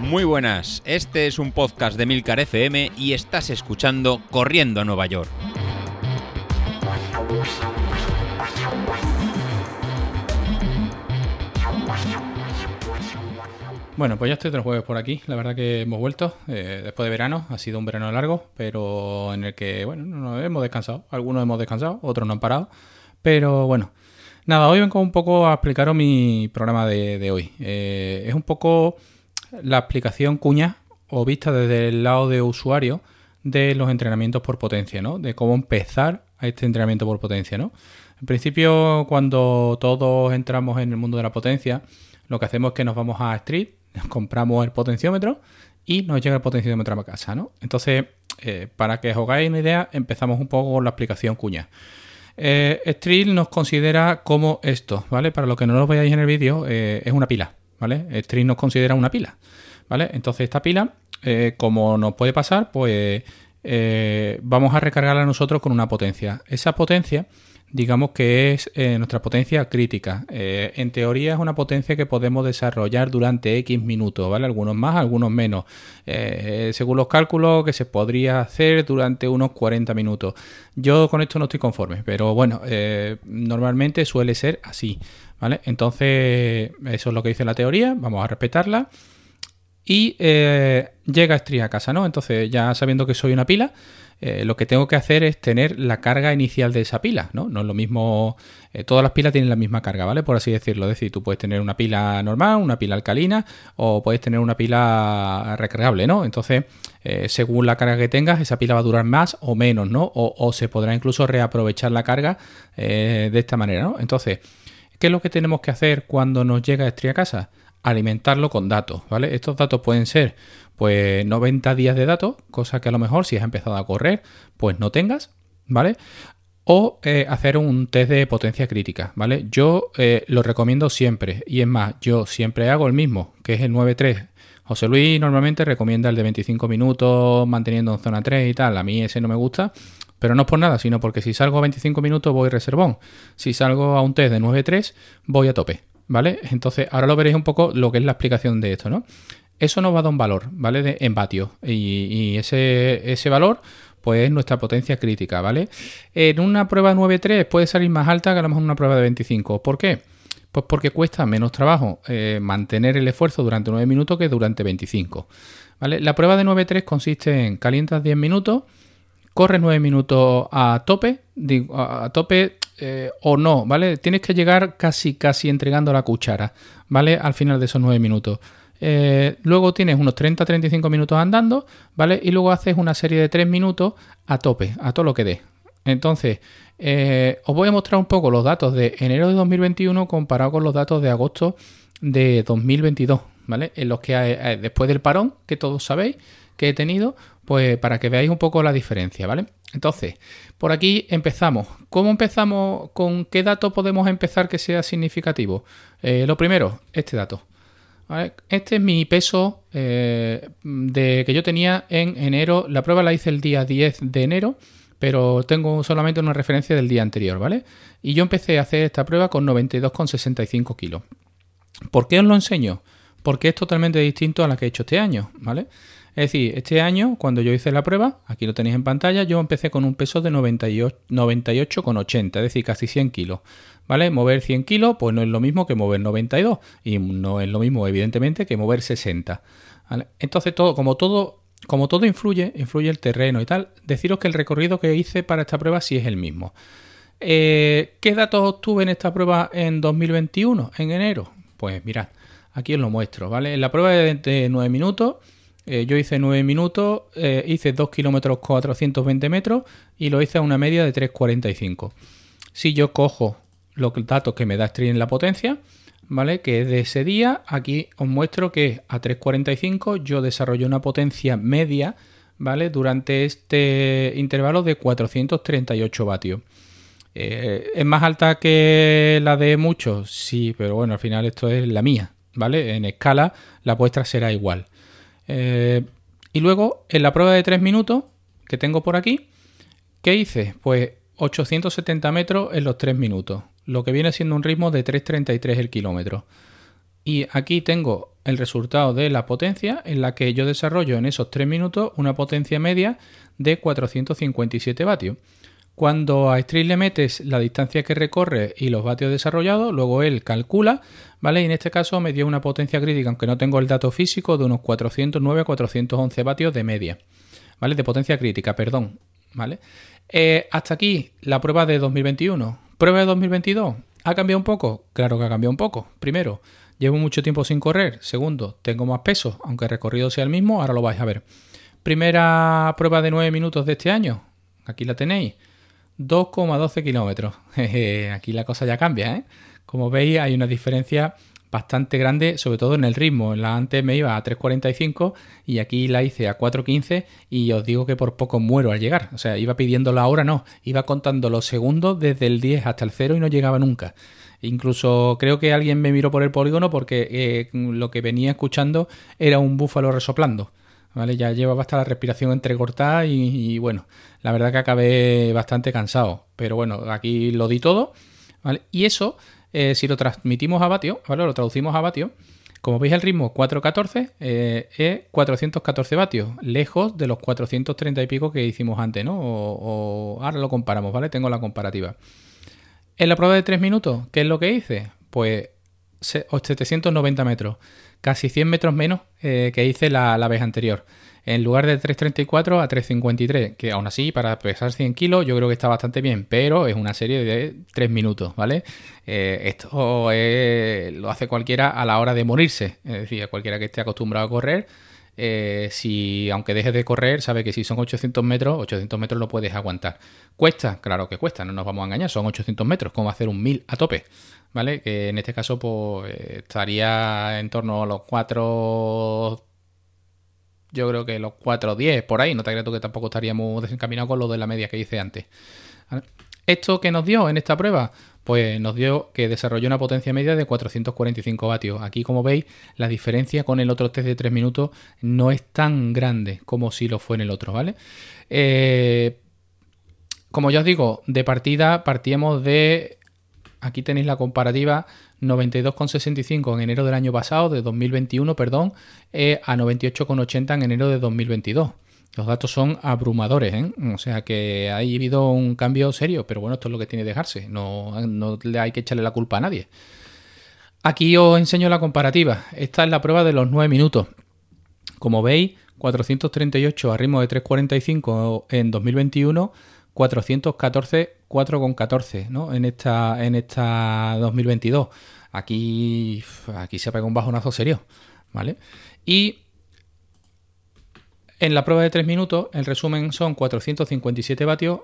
Muy buenas, este es un podcast de Milcar FM y estás escuchando Corriendo a Nueva York. Bueno, pues ya estoy otro jueves por aquí. La verdad que hemos vuelto eh, después de verano. Ha sido un verano largo, pero en el que, bueno, no hemos descansado. Algunos hemos descansado, otros no han parado. Pero bueno, nada, hoy vengo un poco a explicaros mi programa de, hoy. Eh, es un poco la explicación cuña o vista desde el lado de usuario de los entrenamientos por potencia, ¿no? De cómo empezar a este entrenamiento por potencia, ¿no? En principio, cuando todos entramos en el mundo de la potencia, lo que hacemos es que nos vamos a Street compramos el potenciómetro y nos llega el potenciómetro a casa, ¿no? Entonces, eh, para que os hagáis una idea, empezamos un poco con la explicación cuña. Eh, nos considera como esto, ¿vale? Para los que no lo veáis en el vídeo, eh, es una pila, ¿vale? Street nos considera una pila, ¿vale? Entonces esta pila, eh, como nos puede pasar, pues vamos a recargarla nosotros con una potencia. Esa potencia digamos que es eh, nuestra potencia crítica. Eh, en teoría es una potencia que podemos desarrollar durante X minutos, ¿vale? Algunos más, algunos menos. Eh, según los cálculos que se podría hacer durante unos 40 minutos. Yo con esto no estoy conforme, pero bueno, normalmente suele ser así, ¿vale? Entonces, eso es lo que dice la teoría, vamos a respetarla. Y llega Estría a casa, ¿no? Entonces, ya sabiendo que soy una pila, eh, lo que tengo que hacer es tener la carga inicial de esa pila, ¿no? No es lo mismo, eh, todas las pilas tienen la misma carga, ¿vale? Por así decirlo, es decir, tú puedes tener una pila normal, una pila alcalina o puedes tener una pila recargable, ¿no? Entonces, eh, según la carga que tengas, esa pila va a durar más o menos, ¿no? O, se podrá incluso reaprovechar la carga de esta manera, ¿no? Entonces, ¿qué es lo que tenemos que hacer cuando nos llega Estría casa? Alimentarlo con datos, ¿vale? Estos datos pueden ser pues 90 días de datos, cosa que a lo mejor si has empezado a correr, pues no tengas, ¿vale? O eh, hacer un test de potencia crítica, ¿vale? Yo eh, lo recomiendo siempre, y es más, yo siempre hago el mismo, que es el 9.3. José Luis normalmente recomienda el de 25 minutos manteniendo en zona 3 y tal, a mí ese no me gusta, pero no es por nada, sino porque si salgo a 25 minutos voy reservón, si salgo a un test de 9.3 voy a tope, ¿vale? Entonces ahora lo veréis un poco lo que es la explicación de esto, ¿no? Eso nos va a dar un valor, ¿vale? De, en vatios. Y, ese, ese, valor, pues es nuestra potencia crítica, ¿vale? En una prueba 9.3 puede salir más alta que a lo mejor una prueba de 25. ¿Por qué? Pues porque cuesta menos trabajo eh, mantener el esfuerzo durante 9 minutos que durante 25. ¿vale? La prueba de 9.3 consiste en calientas 10 minutos, corres 9 minutos a tope, a tope eh, o no, ¿vale? Tienes que llegar casi, casi entregando la cuchara, ¿vale? Al final de esos 9 minutos. Eh, luego tienes unos 30-35 minutos andando, ¿vale? Y luego haces una serie de 3 minutos a tope, a todo lo que dé. Entonces, eh, os voy a mostrar un poco los datos de enero de 2021 comparado con los datos de agosto de 2022, ¿vale? En los que eh, después del parón, que todos sabéis que he tenido, pues para que veáis un poco la diferencia, ¿vale? Entonces, por aquí empezamos. ¿Cómo empezamos? ¿Con qué dato podemos empezar que sea significativo? lo primero, este dato. Este es mi peso eh, de, que yo tenía en enero. La prueba la hice el día 10 de enero, pero tengo solamente una referencia del día anterior, ¿vale? Y yo empecé a hacer esta prueba con 92,65 kilos. ¿Por qué os lo enseño? Porque es totalmente distinto a la que he hecho este año, ¿vale? Es decir, este año, cuando yo hice la prueba, aquí lo tenéis en pantalla, yo empecé con un peso de 98,80, es decir, casi 100 kilos. ¿Vale? Mover 100 kilos, pues no es lo mismo que mover 92. Y no es lo mismo, evidentemente, que mover 60. Entonces, todo, como todo, como todo influye, influye el terreno y tal, deciros que el recorrido que hice para esta prueba sí es el mismo. Eh, ¿Qué datos obtuve en esta prueba en 2021, en enero? Pues mirad, aquí os lo muestro, ¿vale? En la prueba de 9 minutos eh, yo hice 9 minutos, eh, hice 2 kilómetros 420 metros y lo hice a una media de 3,45. Si yo cojo los datos que me da Stream en la potencia, ¿vale? Que es de ese día, aquí os muestro que a 3,45 yo desarrollo una potencia media, ¿vale? Durante este intervalo de 438 vatios. Eh, ¿Es más alta que la de muchos? Sí, pero bueno, al final esto es la mía, ¿vale? En escala la vuestra será igual. Eh, y luego, en la prueba de 3 minutos que tengo por aquí, ¿qué hice? Pues 870 metros en los 3 minutos, lo que viene siendo un ritmo de 3.33 el kilómetro. Y aquí tengo el resultado de la potencia en la que yo desarrollo en esos 3 minutos una potencia media de 457 vatios. Cuando a Street le metes la distancia que recorre y los vatios desarrollados, luego él calcula, ¿vale? Y en este caso me dio una potencia crítica, aunque no tengo el dato físico, de unos 409 a 411 vatios de media, ¿vale? De potencia crítica, perdón, ¿vale? Eh, hasta aquí la prueba de 2021. Prueba de 2022. ¿Ha cambiado un poco? Claro que ha cambiado un poco. Primero, llevo mucho tiempo sin correr. Segundo, tengo más peso, aunque el recorrido sea el mismo, ahora lo vais a ver. Primera prueba de 9 minutos de este año. Aquí la tenéis. 2,12 kilómetros. Aquí la cosa ya cambia, ¿eh? Como veis, hay una diferencia bastante grande, sobre todo en el ritmo. En la antes me iba a 3.45 y aquí la hice a 4.15 y os digo que por poco muero al llegar. O sea, iba pidiendo la hora, no, iba contando los segundos desde el 10 hasta el 0 y no llegaba nunca. Incluso creo que alguien me miró por el polígono porque eh, lo que venía escuchando era un búfalo resoplando. ¿Vale? Ya llevaba hasta la respiración entrecortada y, y bueno, la verdad que acabé bastante cansado. Pero bueno, aquí lo di todo, ¿vale? Y eso, eh, si lo transmitimos a vatio, ¿vale? Lo traducimos a vatio, como veis el ritmo 414 eh, es 414 vatios, lejos de los 430 y pico que hicimos antes, ¿no? O, ahora lo comparamos, ¿vale? Tengo la comparativa. En la prueba de 3 minutos, ¿qué es lo que hice? Pues 790 metros, casi 100 metros menos eh, que hice la, vez anterior en lugar de 3.34 a 3.53, que aún así para pesar 100 kilos yo creo que está bastante bien, pero es una serie de 3 minutos, ¿vale? Eh, esto lo hace cualquiera a la hora de morirse, es decir, cualquiera que esté acostumbrado a correr, eh, si aunque dejes de correr, sabe que si son 800 metros, 800 metros lo puedes aguantar. ¿Cuesta? Claro que cuesta, no nos vamos a engañar, son 800 metros, como hacer un 1000 a tope. ¿Vale? Que en este caso pues estaría en torno a los 4 yo creo que los 4.10 por ahí, no te tú que tampoco estaríamos desencaminados con lo de la media que hice antes. ¿Esto que nos dio en esta prueba? Pues nos dio que desarrolló una potencia media de 445 vatios. Aquí, como veis, la diferencia con el otro test de 3 minutos no es tan grande como si lo fue en el otro, ¿vale? Eh, como ya os digo, de partida partíamos de... Aquí tenéis la comparativa 92,65 en enero del año pasado, de 2021, perdón, eh, a 98,80 en enero de 2022. Los datos son abrumadores, ¿eh? o sea que ha habido un cambio serio, pero bueno, esto es lo que tiene que dejarse, no, no le hay que echarle la culpa a nadie. Aquí os enseño la comparativa. Esta es la prueba de los 9 minutos. Como veis, 438 a ritmo de 3.45 en 2021 414, 4,14 ¿no? en, esta, en esta 2022. Aquí, aquí se pega un bajonazo serio. ¿vale? Y en la prueba de 3 minutos, el resumen son 457 vatios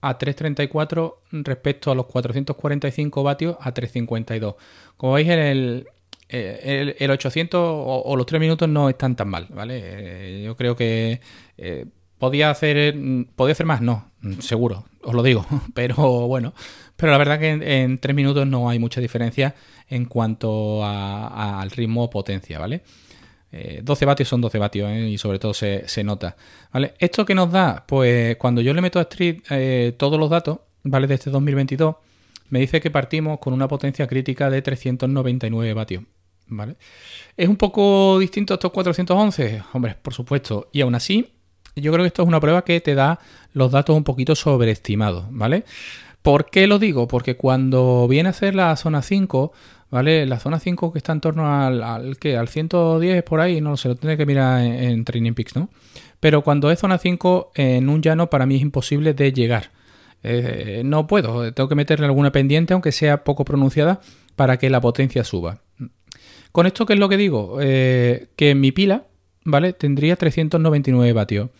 a 3.34 respecto a los 445 vatios a 3.52. Como veis, el, el, el 800 o, los 3 minutos no están tan mal, ¿vale? Eh, yo creo que eh, ¿Podía hacer, ¿Podía hacer más? No, seguro, os lo digo. Pero bueno, pero la verdad que en, tres minutos no hay mucha diferencia en cuanto al ritmo o potencia, ¿vale? 12 eh, vatios son 12 vatios ¿eh? y sobre todo se, nota. ¿vale? ¿Esto que nos da? Pues cuando yo le meto a Street eh, todos los datos, ¿vale? De este 2022, me dice que partimos con una potencia crítica de 399 vatios. ¿Vale? ¿Es un poco distinto a estos 411? Hombre, por supuesto. Y aún así, yo creo que esto es una prueba que te da los datos un poquito sobreestimados, ¿vale? ¿Por qué lo digo? Porque cuando viene a ser la zona 5, ¿vale? La zona 5 que está en torno al, al, al 110 por ahí, no sé, lo tendré que mirar en, Training Peaks, ¿no? Pero cuando es zona 5, en un llano para mí es imposible de llegar. Eh, no puedo, tengo que meterle alguna pendiente, aunque sea poco pronunciada, para que la potencia suba. Con esto, ¿qué es lo que digo? Eh, que mi pila, ¿vale? Tendría 399 vatios.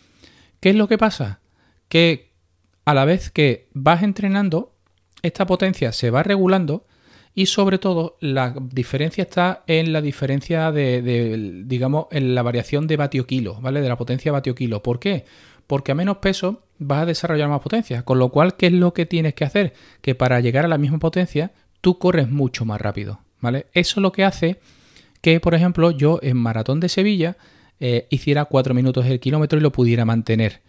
¿Qué es lo que pasa? Que a la vez que vas entrenando, esta potencia se va regulando y sobre todo la diferencia está en la diferencia de, digamos, en la variación de vatio kilo, ¿vale? De la potencia vatio kilo. ¿Por qué? Porque a menos peso vas a desarrollar más potencia. Con lo cual, ¿qué es lo que tienes que hacer? Que para llegar a la misma potencia, tú corres mucho más rápido, ¿vale? Eso es lo que hace que, por ejemplo, yo en Maratón de Sevilla eh, hiciera 4 minutos el kilómetro y lo pudiera mantener.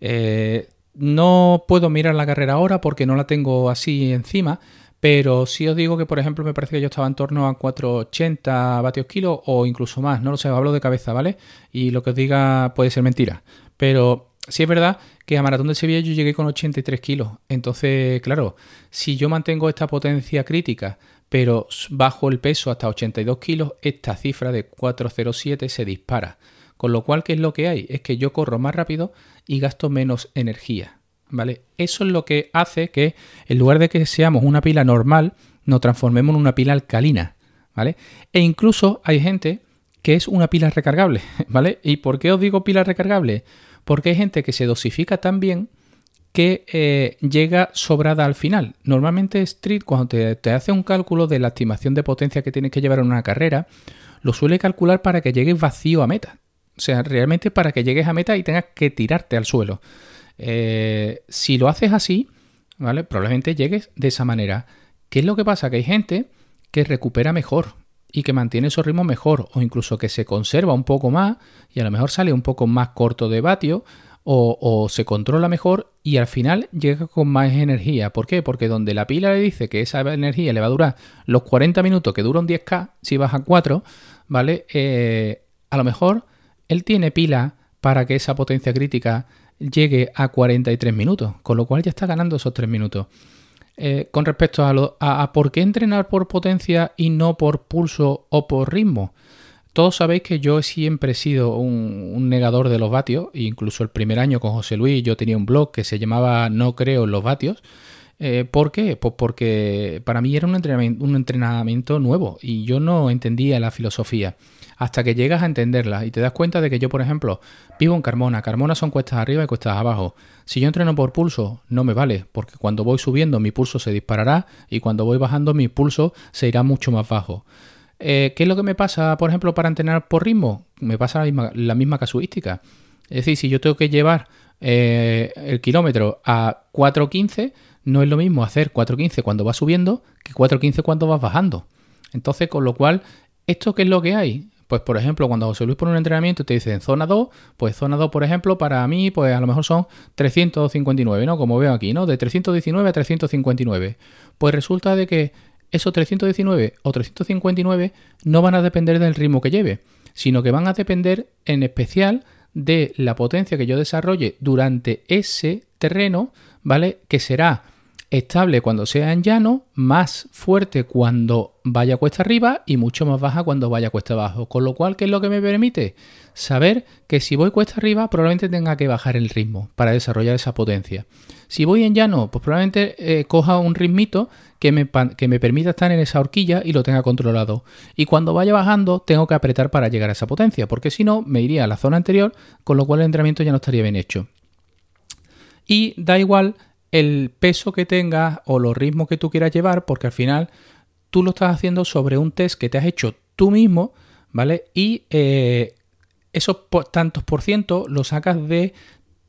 Eh, no puedo mirar la carrera ahora porque no la tengo así encima, Pero sí os digo que, por ejemplo, me parece que yo estaba en torno a 480 vatios kilo o incluso más, no lo sé, hablo de cabeza, ¿vale? Y lo que os diga puede ser mentira. Pero sí es verdad que a Maratón de Sevilla yo llegué con 83 kilos. Entonces, claro, si yo mantengo esta potencia crítica, pero bajo el peso hasta 82 kilos, esta cifra de 407 se dispara. Con lo cual, ¿qué es lo que hay? Es que yo corro más rápido y gasto menos energía. ¿Vale? Eso es lo que hace que en lugar de que seamos una pila normal, nos transformemos en una pila alcalina, ¿vale? E incluso hay gente que es una pila recargable, ¿vale? ¿Y por qué os digo pila recargable? Porque hay gente que se dosifica tan bien que eh, llega sobrada al final. Normalmente Street, cuando te, te, hace un cálculo de la estimación de potencia que tienes que llevar en una carrera, lo suele calcular para que llegues vacío a meta. O sea, realmente para que llegues a meta y tengas que tirarte al suelo. Eh, si lo haces así, ¿vale? Probablemente llegues de esa manera. ¿Qué es lo que pasa? Que hay gente que recupera mejor y que mantiene su ritmo mejor o incluso que se conserva un poco más y a lo mejor sale un poco más corto de vatio o, se controla mejor y al final llega con más energía. ¿Por qué? Porque donde la pila le dice que esa energía le va a durar los 40 minutos que dura un 10K, si vas a 4, ¿vale? Eh, a lo mejor él tiene pila para que esa potencia crítica llegue a 43 minutos, con lo cual ya está ganando esos 3 minutos. Eh, con respecto a, lo, a, por qué entrenar por potencia y no por pulso o por ritmo. Todos sabéis que yo siempre he sido un, negador de los vatios, incluso el primer año con José Luis yo tenía un blog que se llamaba No creo en los vatios. Eh, ¿Por qué? Pues porque para mí era un entrenamiento, nuevo y yo no entendía la filosofía hasta que llegas a entenderla y te das cuenta de que yo, por ejemplo, vivo en Carmona. Carmona son cuestas arriba y cuestas abajo. Si yo entreno por pulso, no me vale, porque cuando voy subiendo mi pulso se disparará y cuando voy bajando mi pulso se irá mucho más bajo. Eh, ¿Qué es lo que me pasa, por ejemplo, para entrenar por ritmo? Me pasa la misma, la misma casuística. Es decir, si yo tengo que llevar eh, el kilómetro a 4.15, no es lo mismo hacer 4.15 cuando vas subiendo que 4.15 cuando vas bajando. Entonces, con lo cual, ¿esto qué es lo que hay? Pues por ejemplo, cuando José Luis pone un entrenamiento te dice en zona 2, pues zona 2, por ejemplo, para mí, pues a lo mejor son 359, ¿no? Como veo aquí, ¿no? De 319 a 359. Pues resulta de que esos 319 o 359 no van a depender del ritmo que lleve, sino que van a depender en especial de la potencia que yo desarrolle durante ese terreno, ¿vale? Que será estable cuando sea en llano, más fuerte cuando vaya cuesta arriba y mucho más baja cuando vaya cuesta abajo. Con lo cual, ¿qué es lo que me permite? Saber que si voy cuesta arriba, probablemente tenga que bajar el ritmo para desarrollar esa potencia. Si voy en llano, pues probablemente eh, coja un ritmito que me, que me permita estar en esa horquilla y lo tenga controlado. Y cuando vaya bajando, tengo que apretar para llegar a esa potencia, porque si no, me iría a la zona anterior, con lo cual el entrenamiento ya no estaría bien hecho. Y da igual el peso que tengas o los ritmos que tú quieras llevar, porque al final tú lo estás haciendo sobre un test que te has hecho tú mismo, ¿vale? Y eh, esos tantos por ciento lo sacas de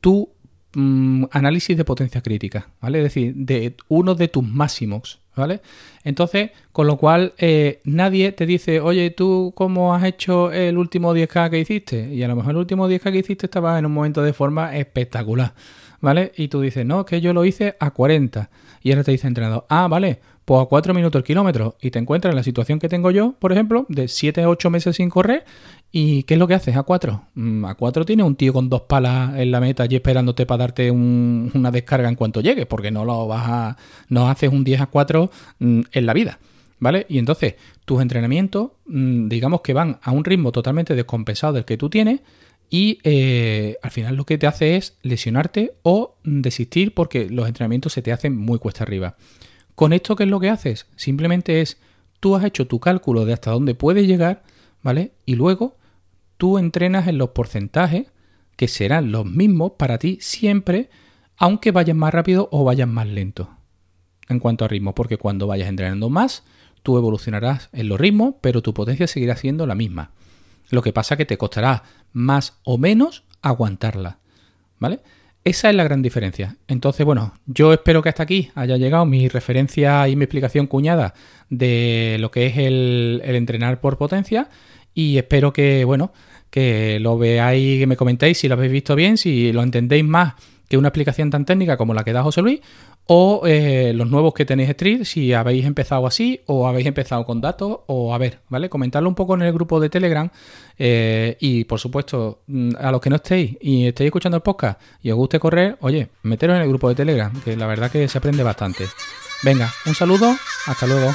tu mm, análisis de potencia crítica, ¿vale? Es decir, de uno de tus máximos, ¿vale? Entonces, con lo cual, eh, nadie te dice, oye, ¿tú cómo has hecho el último 10K que hiciste? Y a lo mejor el último 10K que hiciste estaba en un momento de forma espectacular. ¿Vale? Y tú dices, no, que yo lo hice a 40. Y ahora te dice entrenador, ah, vale, pues a 4 minutos el kilómetro. Y te encuentras en la situación que tengo yo, por ejemplo, de 7 a 8 meses sin correr. ¿Y qué es lo que haces a 4? Mm, a 4 tiene un tío con dos palas en la meta y esperándote para darte una descarga en cuanto llegues, porque no lo vas a. no haces un 10 a 4 mm, en la vida. ¿Vale? Y entonces tus entrenamientos, mm, digamos que van a un ritmo totalmente descompensado del que tú tienes, y eh, al final lo que te hace es lesionarte o desistir porque los entrenamientos se te hacen muy cuesta arriba. Con esto, ¿qué es lo que haces? Simplemente es, tú has hecho tu cálculo de hasta dónde puedes llegar, ¿vale? Y luego tú entrenas en los porcentajes que serán los mismos para ti siempre, aunque vayas más rápido o vayas más lento en cuanto a ritmo, porque cuando vayas entrenando más, tú evolucionarás en los ritmos, pero tu potencia seguirá siendo la misma. Lo que pasa que te costará más o menos aguantarla. ¿Vale? Esa es la gran diferencia. Entonces, bueno, yo espero que hasta aquí haya llegado mi referencia y mi explicación cuñada de lo que es el, entrenar por potencia. Y espero que, bueno, que lo veáis, que me comentéis si lo habéis visto bien, si lo entendéis más que una explicación tan técnica como la que da José Luis, o eh, los nuevos que tenéis Street, si habéis empezado así, o habéis empezado con datos, o a ver, ¿vale? Comentarlo un poco en el grupo de Telegram. eh, y por supuesto, mm, a los que no estéis y estéis escuchando el podcast y os guste correr, oye, meteros en el grupo de Telegram, que la verdad que se aprende bastante. Venga, un saludo, hasta luego.